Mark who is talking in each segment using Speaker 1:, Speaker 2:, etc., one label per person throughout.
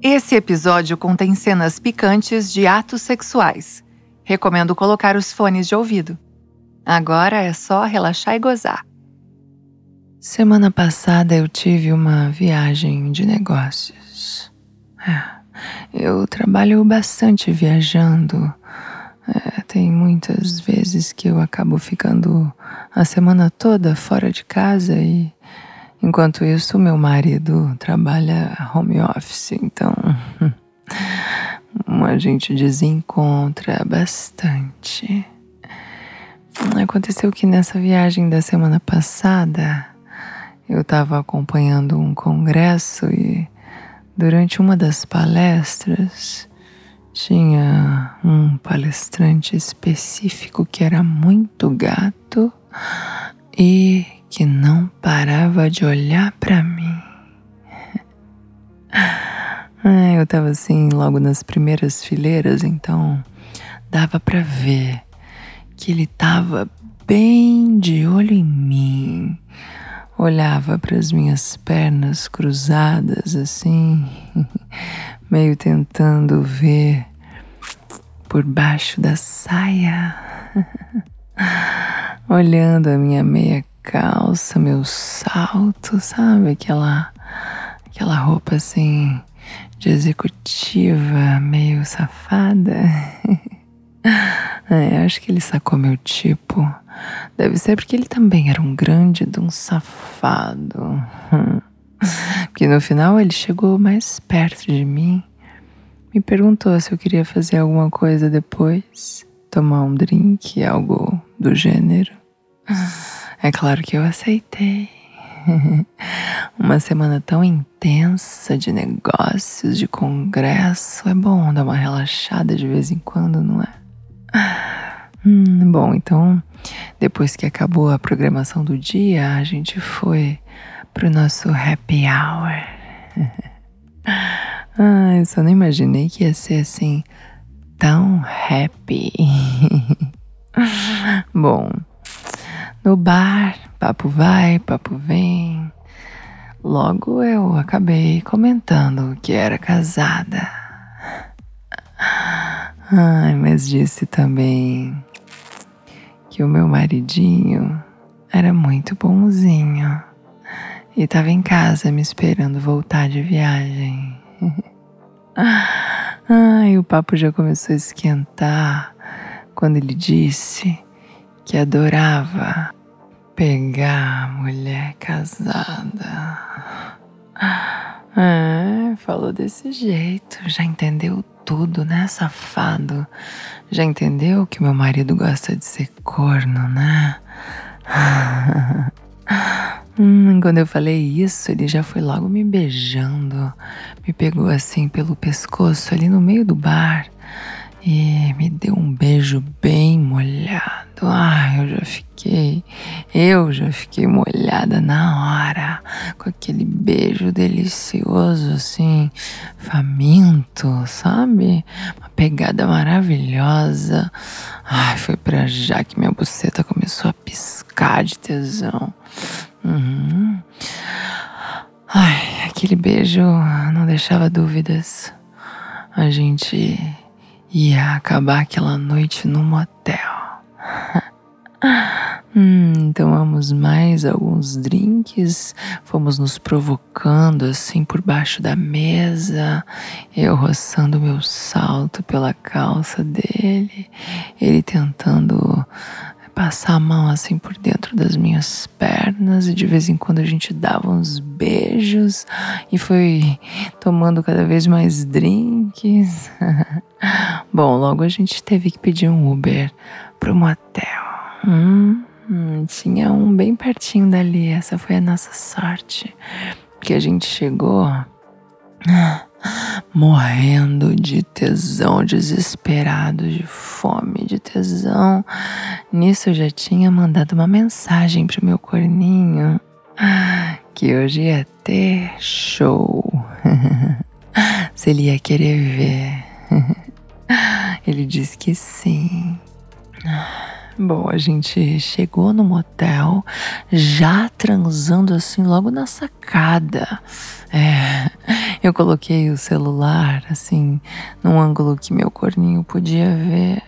Speaker 1: Esse episódio contém cenas picantes de atos sexuais. Recomendo colocar os fones de ouvido. Agora é só relaxar e gozar.
Speaker 2: Semana passada eu tive uma viagem de negócios. É, eu trabalho bastante viajando. É, tem muitas vezes que eu acabo ficando a semana toda fora de casa e enquanto isso meu marido trabalha home office, então a gente desencontra bastante. Aconteceu que nessa viagem da semana passada eu estava acompanhando um congresso e durante uma das palestras tinha um palestrante específico que era muito gato e que não parava de olhar para mim. eu estava assim logo nas primeiras fileiras, então dava para ver que ele estava bem de olho em mim. Olhava para as minhas pernas cruzadas assim, meio tentando ver por baixo da saia, olhando a minha meia calça, meu salto, sabe? Aquela, aquela roupa assim de executiva, meio safada. É, acho que ele sacou meu tipo. Deve ser porque ele também era um grande de um safado. Porque no final ele chegou mais perto de mim, me perguntou se eu queria fazer alguma coisa depois, tomar um drink, algo do gênero. É claro que eu aceitei. Uma semana tão intensa de negócios, de congresso, é bom dar uma relaxada de vez em quando, não é? Hum, bom, então, depois que acabou a programação do dia, a gente foi pro nosso happy hour. ah, eu só não imaginei que ia ser assim, tão happy. bom, no bar, papo vai, papo vem. Logo eu acabei comentando que era casada. Ai, mas disse também que o meu maridinho era muito bonzinho e estava em casa me esperando voltar de viagem. Ai, o papo já começou a esquentar quando ele disse que adorava pegar mulher casada. Ah, falou desse jeito, já entendeu tudo, né, safado? Já entendeu que meu marido gosta de ser corno, né? hum, quando eu falei isso, ele já foi logo me beijando, me pegou assim pelo pescoço ali no meio do bar e me deu um beijo bem molhado. Ai, eu já fiquei, eu já fiquei molhada na hora, com aquele beijo delicioso, assim, faminto, sabe? Uma pegada maravilhosa. Ai, foi pra já que minha buceta começou a piscar de tesão. Uhum. Ai, aquele beijo não deixava dúvidas. A gente ia acabar aquela noite no motel. hum, tomamos mais alguns drinks, fomos nos provocando assim por baixo da mesa, eu roçando meu salto pela calça dele, ele tentando passar a mão assim por dentro das minhas pernas e de vez em quando a gente dava uns beijos e foi tomando cada vez mais drinks. Bom, logo a gente teve que pedir um Uber pro motel. Hum, tinha um bem pertinho dali, essa foi a nossa sorte. Porque a gente chegou morrendo de tesão, desesperado de fome, de tesão. Nisso eu já tinha mandado uma mensagem pro meu corninho que hoje ia ter show. Se ele ia querer ver. Ele disse que sim. Bom, a gente chegou no motel já transando assim logo na sacada. É, eu coloquei o celular assim num ângulo que meu corninho podia ver.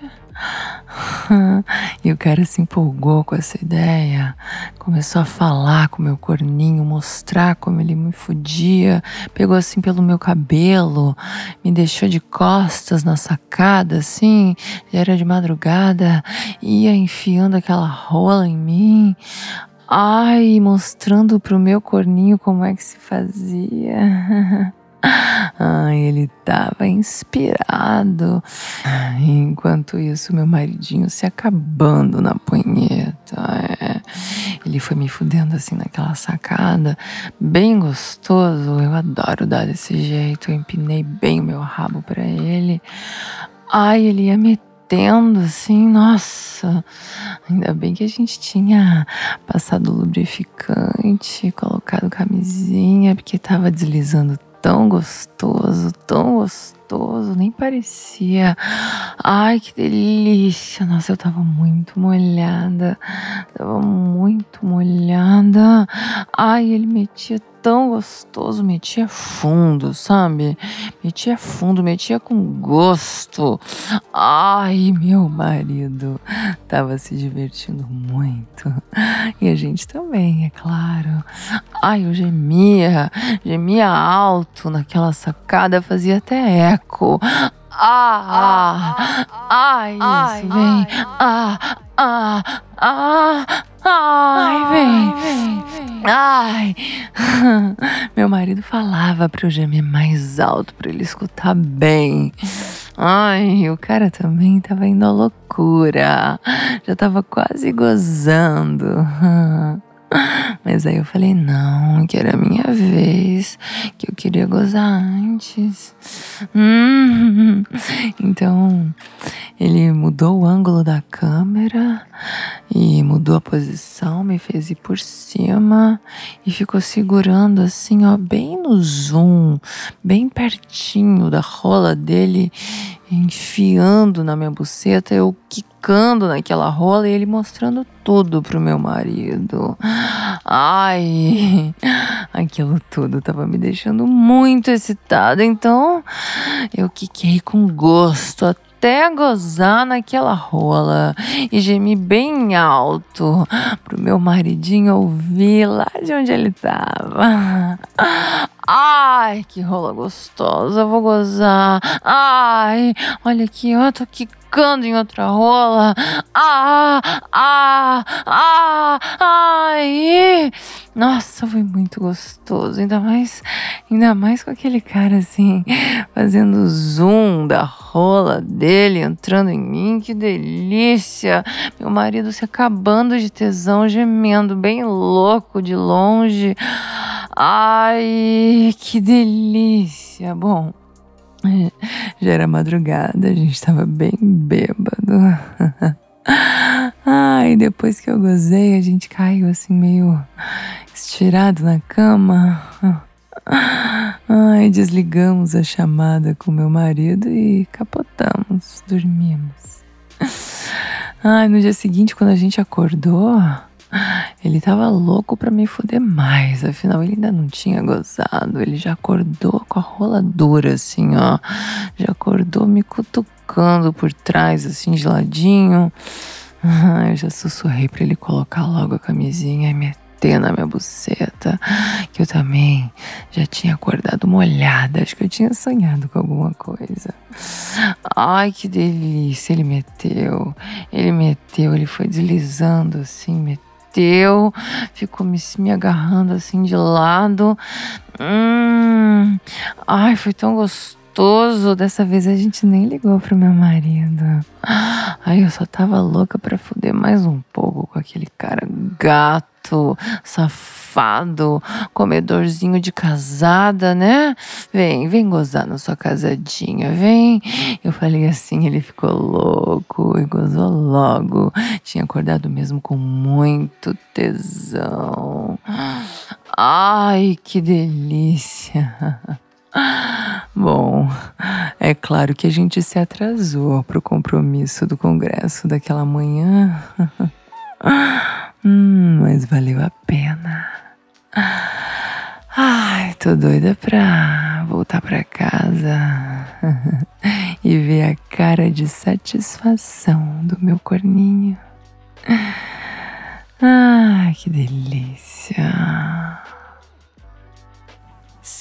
Speaker 2: E o cara se empolgou com essa ideia, começou a falar com meu corninho, mostrar como ele me fudia, pegou assim pelo meu cabelo, me deixou de costas na sacada, assim, já era de madrugada, ia enfiando aquela rola em mim. Ai, mostrando pro meu corninho como é que se fazia. Ai, ele estava inspirado. Enquanto isso, meu maridinho se acabando na punheta. É. Ele foi me fudendo assim naquela sacada, bem gostoso. Eu adoro dar desse jeito. Eu empinei bem o meu rabo para ele. Ai, ele ia metendo assim, nossa. Ainda bem que a gente tinha passado lubrificante, colocado camisinha, porque tava deslizando tão gostoso, tão gostoso, nem parecia. Ai, que delícia! Nossa, eu tava muito molhada, tava muito molhada. Ai, ele metia tão gostoso, metia fundo, sabe? Metia fundo, metia com gosto. Ai, meu marido tava se divertindo muito. E a gente também, é claro. Ai, eu gemia, gemia alto naquela sacada, fazia até eco. Ah, ah, ah, isso, vem. Ah, ah, ah, ai, vem, vem. Ai. Meu marido falava para eu gemer mais alto para ele escutar bem. Ai, o cara também tava indo à loucura. Já tava quase gozando. Mas aí eu falei, não, que era a minha vez, que eu queria gozar antes. Hum. Então, ele mudou o ângulo da câmera e mudou a posição, me fez ir por cima e ficou segurando assim, ó, bem no zoom, bem pertinho da rola dele, enfiando na minha buceta, eu quicando naquela rola e ele mostrando tudo pro meu marido. Ai, aquilo tudo tava me deixando muito excitada, então eu quiquei com gosto até gozar naquela rola e gemi bem alto pro meu maridinho ouvir lá de onde ele tava. Ai, que rola gostosa, vou gozar. Ai, olha aqui, eu tô quicando em outra rola. Ah, ah, ah, ai. Nossa, foi muito gostoso, ainda mais, ainda mais com aquele cara assim, fazendo zoom da rola dele entrando em mim, que delícia. Meu marido se acabando de tesão, gemendo bem louco de longe. Ai, que delícia! Bom, já era madrugada, a gente estava bem bêbado. Ai, depois que eu gozei, a gente caiu assim meio estirado na cama. Ai, desligamos a chamada com meu marido e capotamos, dormimos. Ai, no dia seguinte, quando a gente acordou, ele tava louco pra me fuder mais, afinal ele ainda não tinha gozado. Ele já acordou com a rola dura, assim, ó. Já acordou me cutucando por trás, assim, de ladinho. Eu já sussurrei pra ele colocar logo a camisinha e meter na minha buceta, que eu também já tinha acordado molhada. Acho que eu tinha sonhado com alguma coisa. Ai, que delícia! Ele meteu, ele meteu, ele foi deslizando assim, meteu bateu, ficou me, me agarrando assim de lado. Hum, ai, foi tão gostoso. Dessa vez a gente nem ligou pro meu marido. Ai, eu só tava louca pra fuder mais um pouco com aquele cara gato, safado comedorzinho de casada, né? Vem, vem gozar na sua casadinha, vem. Eu falei assim, ele ficou louco e gozou logo. Tinha acordado mesmo com muito tesão. Ai, que delícia! Bom, é claro que a gente se atrasou para o compromisso do congresso daquela manhã. hum, mas valeu a pena. Ai, tô doida pra voltar pra casa e ver a cara de satisfação do meu corninho. Ai, que delícia!